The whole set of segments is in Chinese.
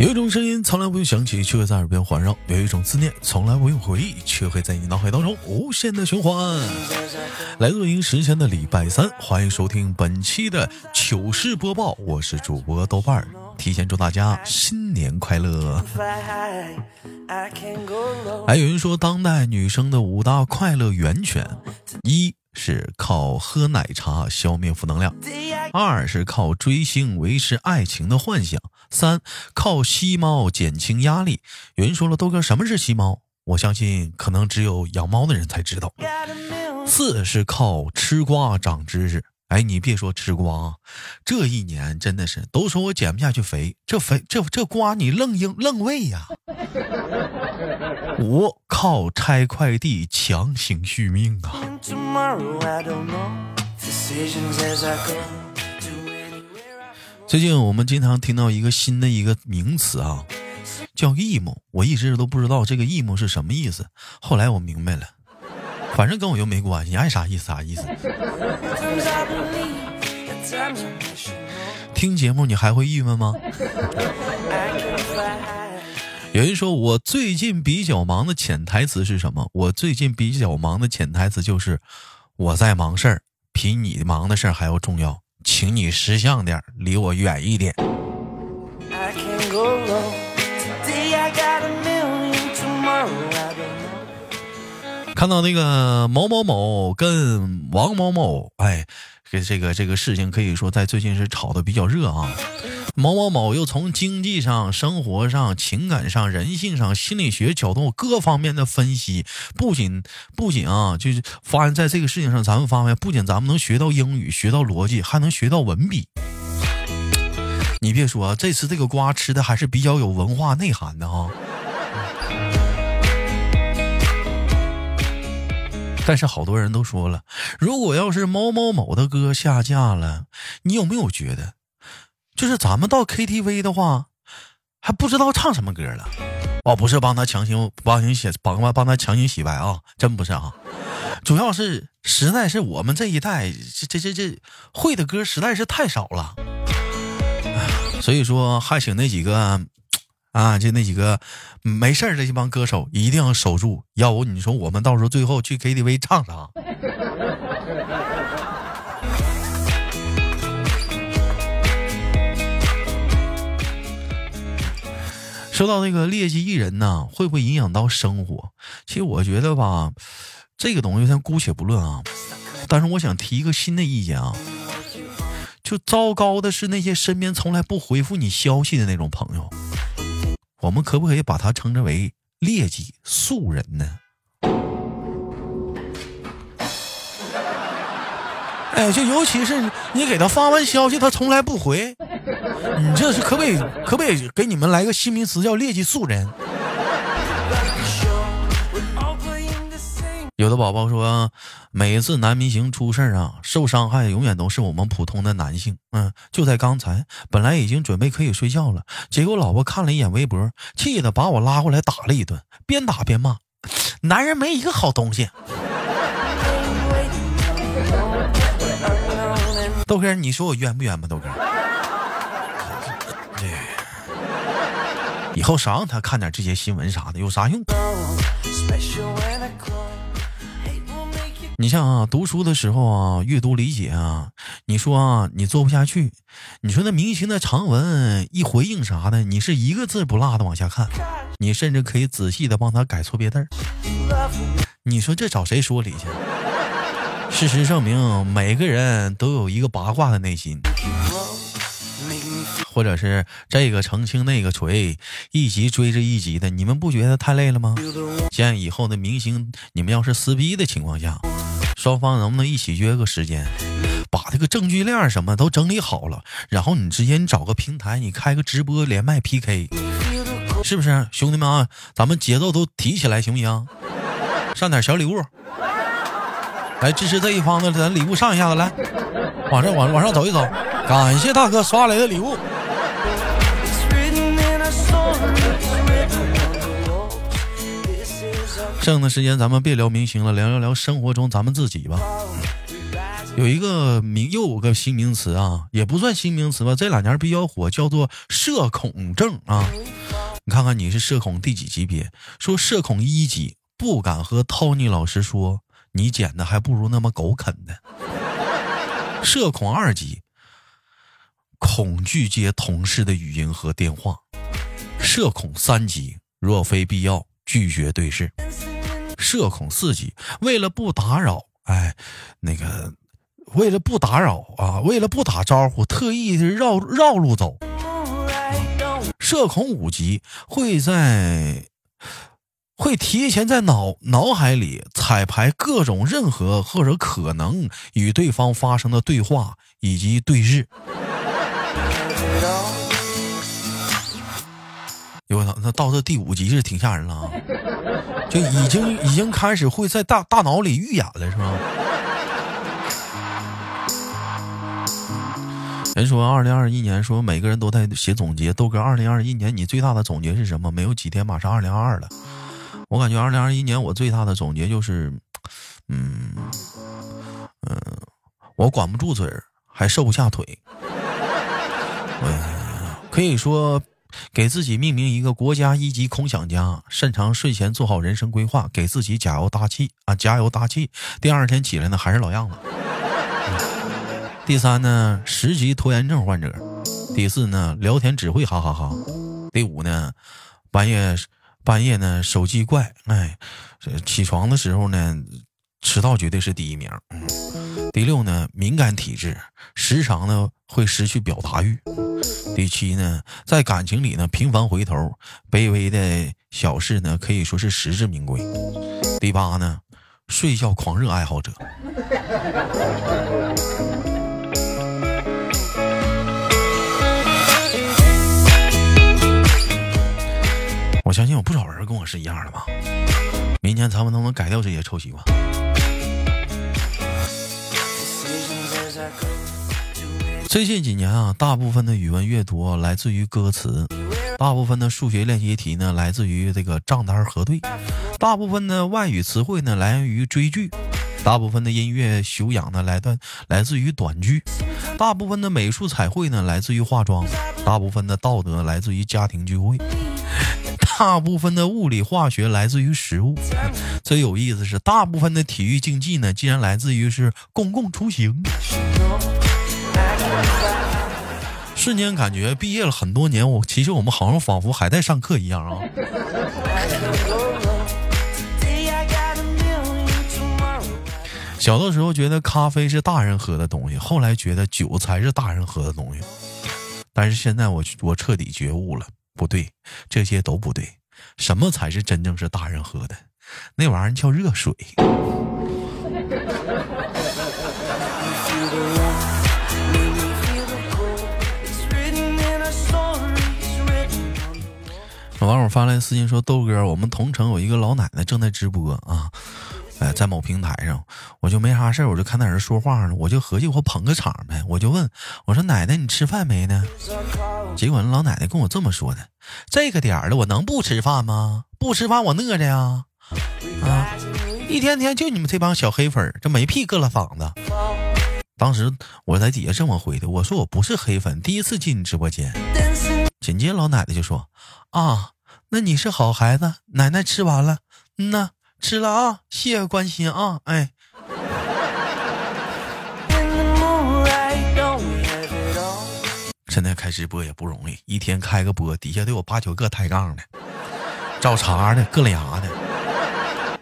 有一种声音从来不用想起，却会在耳边环绕；有一种思念从来不用回忆，却会在你脑海当中无限的循环。来自北时间的礼拜三，欢迎收听本期的糗事播报，我是主播豆瓣儿，提前祝大家新年快乐。还有人说，当代女生的五大快乐源泉，一。是靠喝奶茶消灭负能量，二是靠追星维持爱情的幻想，三靠吸猫减轻压力。有人说了，豆哥什么是吸猫？我相信可能只有养猫的人才知道。四是靠吃瓜长知识。哎，你别说吃瓜，这一年真的是都说我减不下去肥，这肥这这瓜你愣硬愣喂呀。五靠拆快递强行续命啊！最近我们经常听到一个新的一个名词啊，叫 emo。我一直都不知道这个 emo 是什么意思，后来我明白了，反正跟我又没关系，爱啥意思啥意思。听节目你还会郁闷吗？有人说，我最近比较忙的潜台词是什么？我最近比较忙的潜台词就是我在忙事儿，比你忙的事儿还要重要，请你识相点，离我远一点。看到那个某某某跟王某某，哎，这这个这个事情可以说在最近是炒的比较热啊。某某某又从经济上、生活上、情感上、人性上、心理学角度各方面的分析，不仅不仅啊，就是发现在这个事情上，咱们发现不仅咱们能学到英语、学到逻辑，还能学到文笔。你别说，这次这个瓜吃的还是比较有文化内涵的哈。但是好多人都说了，如果要是某某某的歌下架了，你有没有觉得？就是咱们到 KTV 的话，还不知道唱什么歌了。哦，不是帮他强行帮行洗帮帮他强行洗白啊，真不是啊。主要是实在是我们这一代这这这这会的歌实在是太少了。所以说，还请那几个啊，就那几个没事儿的这帮歌手一定要守住，要不你说我们到时候最后去 KTV 唱啥？说到那个劣迹艺人呢，会不会影响到生活？其实我觉得吧，这个东西咱姑且不论啊。但是我想提一个新的意见啊，就糟糕的是那些身边从来不回复你消息的那种朋友，我们可不可以把它称之为劣迹素人呢？哎，就尤其是你给他发完消息，他从来不回。你这是可不可以？可不可以给你们来个新名词，叫劣迹素人？有的宝宝说，每次男明星出事儿啊，受伤害永远都是我们普通的男性。嗯，就在刚才，本来已经准备可以睡觉了，结果老婆看了一眼微博，气得把我拉过来打了一顿，边打边骂：“男人没一个好东西。”豆哥，你说我冤不冤吧？豆哥。以后少让他看点这些新闻啥的，有啥用？你像啊，读书的时候啊，阅读理解啊，你说啊，你做不下去，你说那明星的长文一回应啥的，你是一个字不落的往下看，你甚至可以仔细的帮他改错别字儿。你说这找谁说理去？事实证明，每个人都有一个八卦的内心。或者是这个澄清那个锤，一集追着一集的，你们不觉得太累了吗？像以后的明星，你们要是撕逼的情况下，双方能不能一起约个时间，把这个证据链什么都整理好了，然后你直接你找个平台，你开个直播连麦 PK，是不是兄弟们啊？咱们节奏都提起来行不行？上点小礼物，来支持这一方的，咱礼物上一下子来，往上往往上走一走，感谢大哥刷来的礼物。剩的时间咱们别聊明星了，聊聊聊生活中咱们自己吧。有一个名又有个新名词啊，也不算新名词吧，这两年比较火，叫做社恐症啊。你看看你是社恐第几级别？说社恐一级，不敢和 Tony 老师说，你剪的还不如那么狗啃的。社恐二级，恐惧接同事的语音和电话。社恐三级，若非必要拒绝对视。社恐四级，为了不打扰，哎，那个。为了不打扰啊，为了不打招呼，特意绕绕路走。社恐五级会在会提前在脑脑海里彩排各种任何或者可能与对方发生的对话以及对视。我操，那到这第五集是挺吓人了啊！就已经已经开始会在大大脑里预演了，是吧？人说二零二一年，说每个人都在写总结。豆哥，二零二一年你最大的总结是什么？没有几天，马上二零二二了。我感觉二零二一年我最大的总结就是，嗯嗯，我管不住嘴儿，还瘦不下腿。嗯可以说，给自己命名一个国家一级空想家，擅长睡前做好人生规划，给自己加油打气啊，加油打气。第二天起来呢，还是老样子。第三呢，十级拖延症患者；第四呢，聊天只会哈哈哈；第五呢，半夜半夜呢手机怪，哎，起床的时候呢，迟到绝对是第一名。第六呢，敏感体质，时常呢会失去表达欲。第七呢，在感情里呢频繁回头，卑微的小事呢可以说是实至名归。第八呢，睡觉狂热爱好者。我相信有不少人跟我是一样的吧。明年咱们能不能改掉这些臭习惯？最近几年啊，大部分的语文阅读来自于歌词，大部分的数学练习题呢来自于这个账单核对，大部分的外语词汇呢来源于追剧，大部分的音乐修养呢来段来自于短剧，大部分的美术彩绘呢来自于化妆，大部分的道德来自于家庭聚会。大部分的物理化学来自于食物，最有意思是，大部分的体育竞技呢，竟然来自于是公共出行。瞬间感觉毕业了很多年，我其实我们好像仿佛还在上课一样啊。小的时候觉得咖啡是大人喝的东西，后来觉得酒才是大人喝的东西，但是现在我我彻底觉悟了。不对，这些都不对。什么才是真正是大人喝的？那玩意儿叫热水。网友发来私信说：“豆哥，我们同城有一个老奶奶正在直播啊。”哎，在某平台上，我就没啥事我就看那人说话呢，我就合计我捧个场呗，我就问我说：“奶奶，你吃饭没呢？”结果那老奶奶跟我这么说的：“这个点儿了，我能不吃饭吗？不吃饭我饿着呀！啊，一天天就你们这帮小黑粉，这没屁搁了嗓子。”当时我在底下这么回的，我说：“我不是黑粉，第一次进你直播间。”紧接着老奶奶就说：“啊，那你是好孩子，奶奶吃完了，嗯呐。”吃了啊，谢谢关心啊，哎。现在开直播也不容易，一天开个播，底下得有八九个抬杠的、找茬的、硌了牙的。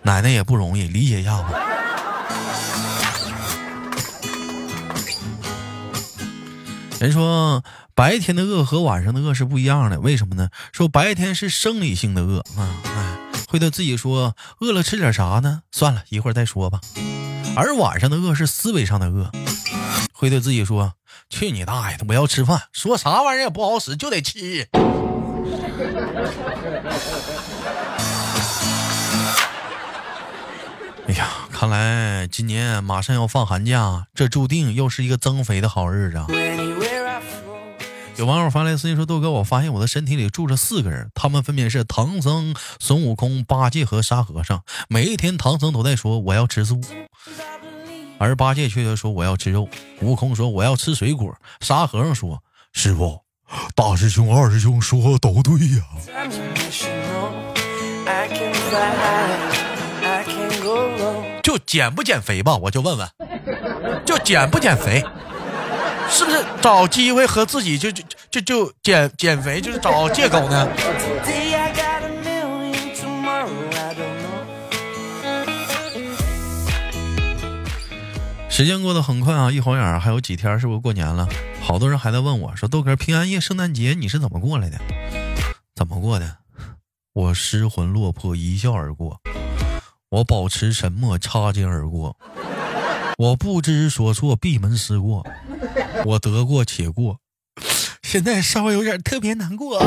奶奶也不容易，理解一下吧。人说白天的饿和晚上的饿是不一样的，为什么呢？说白天是生理性的饿啊，哎。会对自己说：“饿了吃点啥呢？算了一会儿再说吧。”而晚上的饿是思维上的饿，会对自己说：“去你大爷的！我要吃饭，说啥玩意儿也不好使，就得吃。”哎呀，看来今年马上要放寒假，这注定又是一个增肥的好日子啊。有网友发来私信说：“豆哥，我发现我的身体里住着四个人，他们分别是唐僧、孙悟空、八戒和沙和尚。每一天，唐僧都在说我要吃素。而八戒却说我要吃肉，悟空说我要吃水果，沙和尚说师傅，大师兄二师兄说都对呀。就减不减肥吧，我就问问，就减不减肥，是不是找机会和自己就就就就减减肥，就是找借口呢？时间过得很快啊，一晃眼还有几天，是不是过年了？好多人还在问我说：“豆哥，平安夜、圣诞节你是怎么过来的？怎么过的？我失魂落魄，一笑而过；我保持沉默，擦肩而过；我不知所措，闭门思过；我得过且过。现在稍微有点特别难过，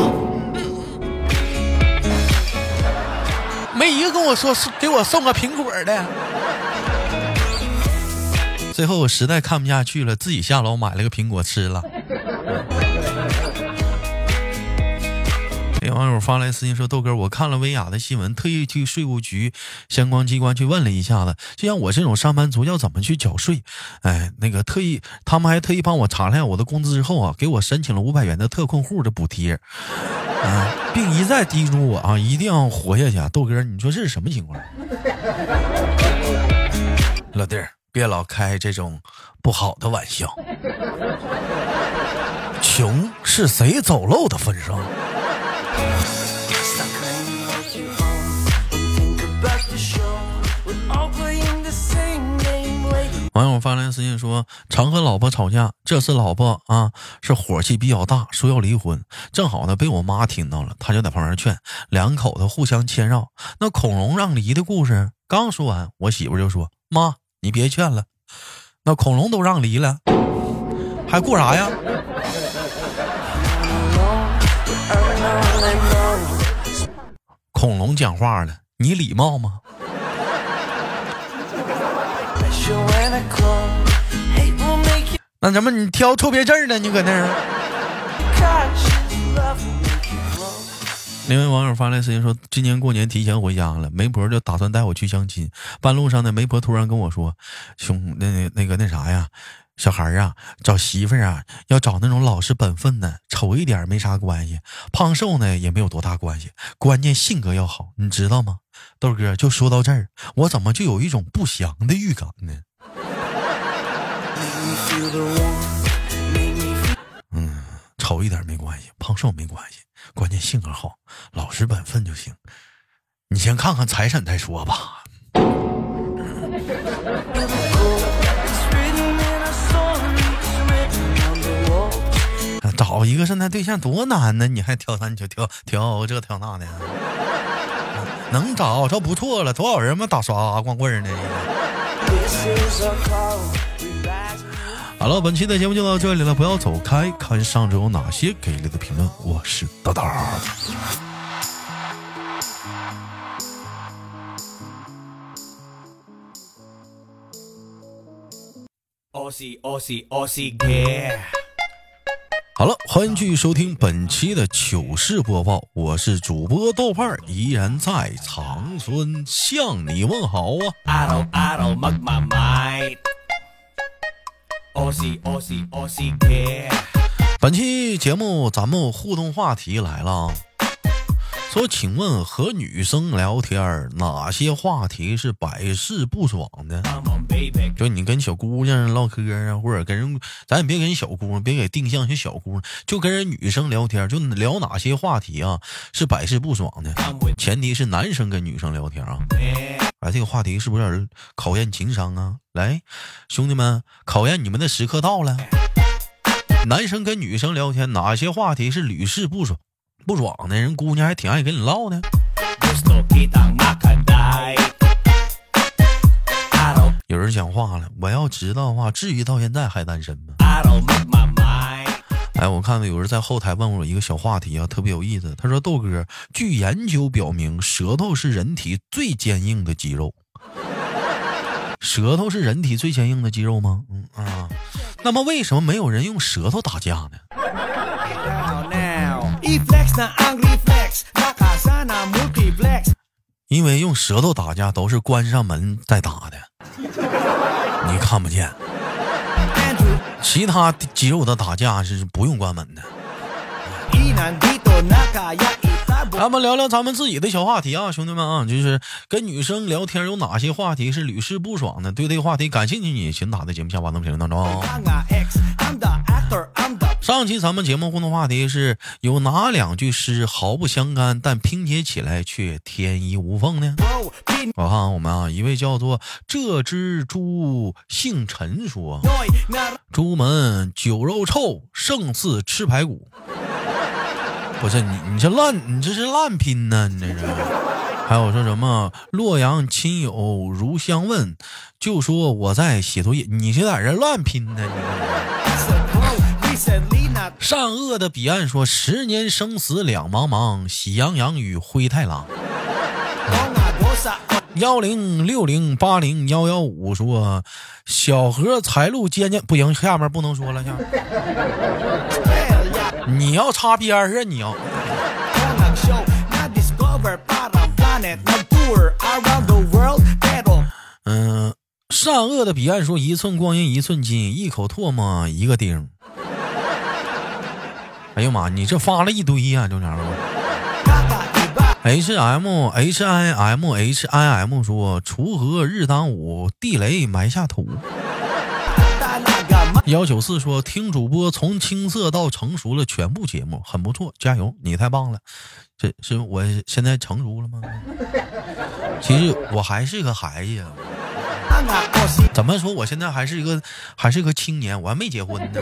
没一个跟我说是给我送个苹果的。”最后我实在看不下去了，自己下楼买了个苹果吃了。有网友发来私信说：“豆哥，我看了薇娅的新闻，特意去税务局相关机关去问了一下子，就像我这种上班族要怎么去缴税？哎，那个特意他们还特意帮我查了下我的工资之后啊，给我申请了五百元的特困户的补贴，啊，并一再叮嘱我啊，一定要活下去。啊！豆哥，你说这是什么情况？老弟儿。”别老开这种不好的玩笑，穷是谁走漏的风声。发来私信说，常和老婆吵架，这次老婆啊是火气比较大，说要离婚，正好呢被我妈听到了，她就在旁边劝，两口子互相谦让。那孔融让梨的故事刚说完，我媳妇就说：“妈。”你别劝了，那恐龙都让梨了，还顾啥呀？恐龙讲话了，你礼貌吗？那怎么你挑错别字呢？你搁那儿？另外网友发来私信说，今年过年提前回家了，媒婆就打算带我去相亲。半路上呢，媒婆突然跟我说：“兄，那那个那啥呀，小孩啊，找媳妇啊，要找那种老实本分的，丑一点没啥关系，胖瘦呢也没有多大关系，关键性格要好，你知道吗？”豆哥就说到这儿，我怎么就有一种不祥的预感呢？嗯，丑一点没关系，胖瘦没关系。关键性格好，老实本分就行。你先看看财产再说吧。找一个现在对象多难呢？你还挑三挑挑挑这挑那的，能找着不错了。多少人嘛打刷光棍呢？好了，本期的节目就到这里了，不要走开，看上周有哪些给力的评论。我是豆豆。好了，欢迎继续收听本期的糗事播报，我是主播豆瓣儿，依然在长春向你问好啊。本期节目咱们互动话题来了，说，请问和女生聊天哪些话题是百试不爽的？就你跟小姑娘唠嗑啊，或者跟人，咱也别跟小姑娘，别给定向些小姑娘，就跟人女生聊天，就聊哪些话题啊是百试不爽的？前提是男生跟女生聊天啊。哎，这个话题是不是有点考验情商啊？来，兄弟们，考验你们的时刻到了。男生跟女生聊天，哪些话题是屡试不爽、不爽的？人姑娘还挺爱跟你唠的。有人讲话了，我要知道的话，至于到现在还单身吗？哎，我看到有人在后台问我一个小话题啊，特别有意思。他说：“豆哥，据研究表明，舌头是人体最坚硬的肌肉。舌头是人体最坚硬的肌肉吗？嗯啊。那么为什么没有人用舌头打架呢？因为用舌头打架都是关上门再打的。你看。”不见，其他肌肉的打架是不用关门的。咱们聊聊咱们自己的小话题啊，兄弟们啊，就是跟女生聊天有哪些话题是屡试不爽的？对这个话题感兴趣，你请打在节目下方的评论当中啊。上期咱们节目互动话题是有哪两句诗毫不相干，但拼接起来却天衣无缝呢？我看看我们啊，一位叫做这只猪姓陈说：“猪门酒肉臭，胜似吃排骨。”不是你，你这烂，你这是烂拼呢？你这是？还有说什么洛阳亲友如相问，就说我在写作业，你是在这乱拼呢？你善恶的彼岸说十年生死两茫茫，喜羊羊与灰太狼。幺零六零八零幺幺五说小河财路艰艰，不行，下面不能说了，下。你要擦边儿啊！你要。嗯，善恶的彼岸说：“一寸光阴一寸金，一口唾沫一个钉。”哎呀妈，你这发了一堆呀，就这样 H M H I M H I M 说：“锄禾日当午，地雷埋下土。”幺九四说：“听主播从青涩到成熟了全部节目，很不错，加油，你太棒了！这是我现在成熟了吗？其实我还是个孩子呀。怎么说？我现在还是一个还是个青年，我还没结婚呢。”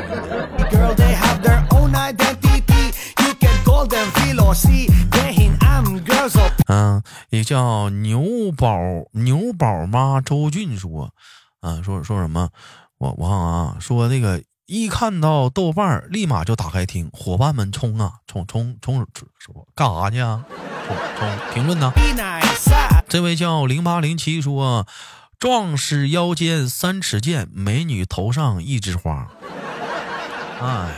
嗯，也叫牛宝牛宝妈周俊说：“啊，说说什么？”我我啊，说那个一看到豆瓣立马就打开听，伙伴们冲啊冲冲冲，说干啥去啊？冲冲评论呢？这位叫零八零七说，壮士腰间三尺剑，美女头上一枝花。哎。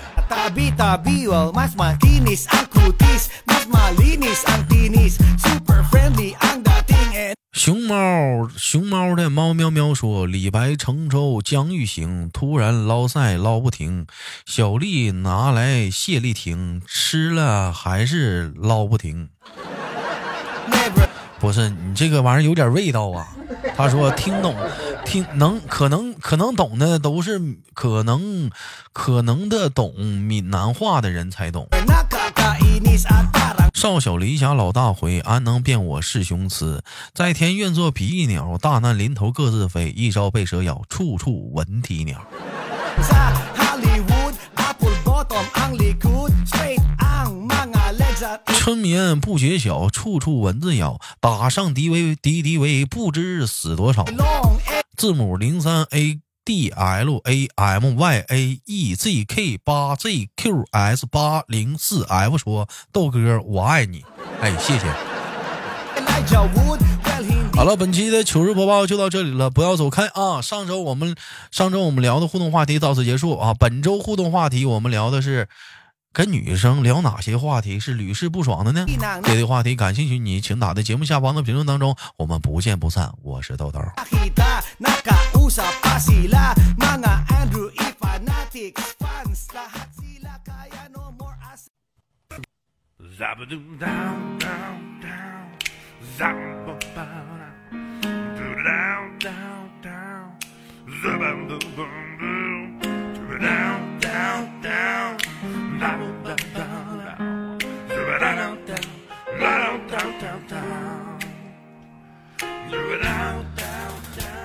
熊猫熊猫的猫喵喵说：“李白乘舟将欲行，突然捞赛捞不停。小丽拿来谢丽婷，吃了还是捞不停。”不是你这个玩意儿有点味道啊。他说：“听懂，听能可能可能懂的都是可能可能的懂闽南话的人才懂。”少小离家老大回，安能辨我是雄雌？在天愿作比翼鸟，大难临头各自飞。一朝被蛇咬，处处闻啼鸟。春眠不觉晓，处处蚊子咬。打上敌为敌敌为，不知死多少。字母零三 A。D L A M Y A E Z K 八 Z Q S 八零四 F 说豆哥我爱你，哎谢谢。好了，本期的糗事播报就到这里了，不要走开啊！上周我们上周我们聊的互动话题到此结束啊，本周互动话题我们聊的是。跟女生聊哪些话题是屡试不爽的呢？这类话题感兴趣，你请打在节目下方的评论当中，我们不见不散。我是豆豆。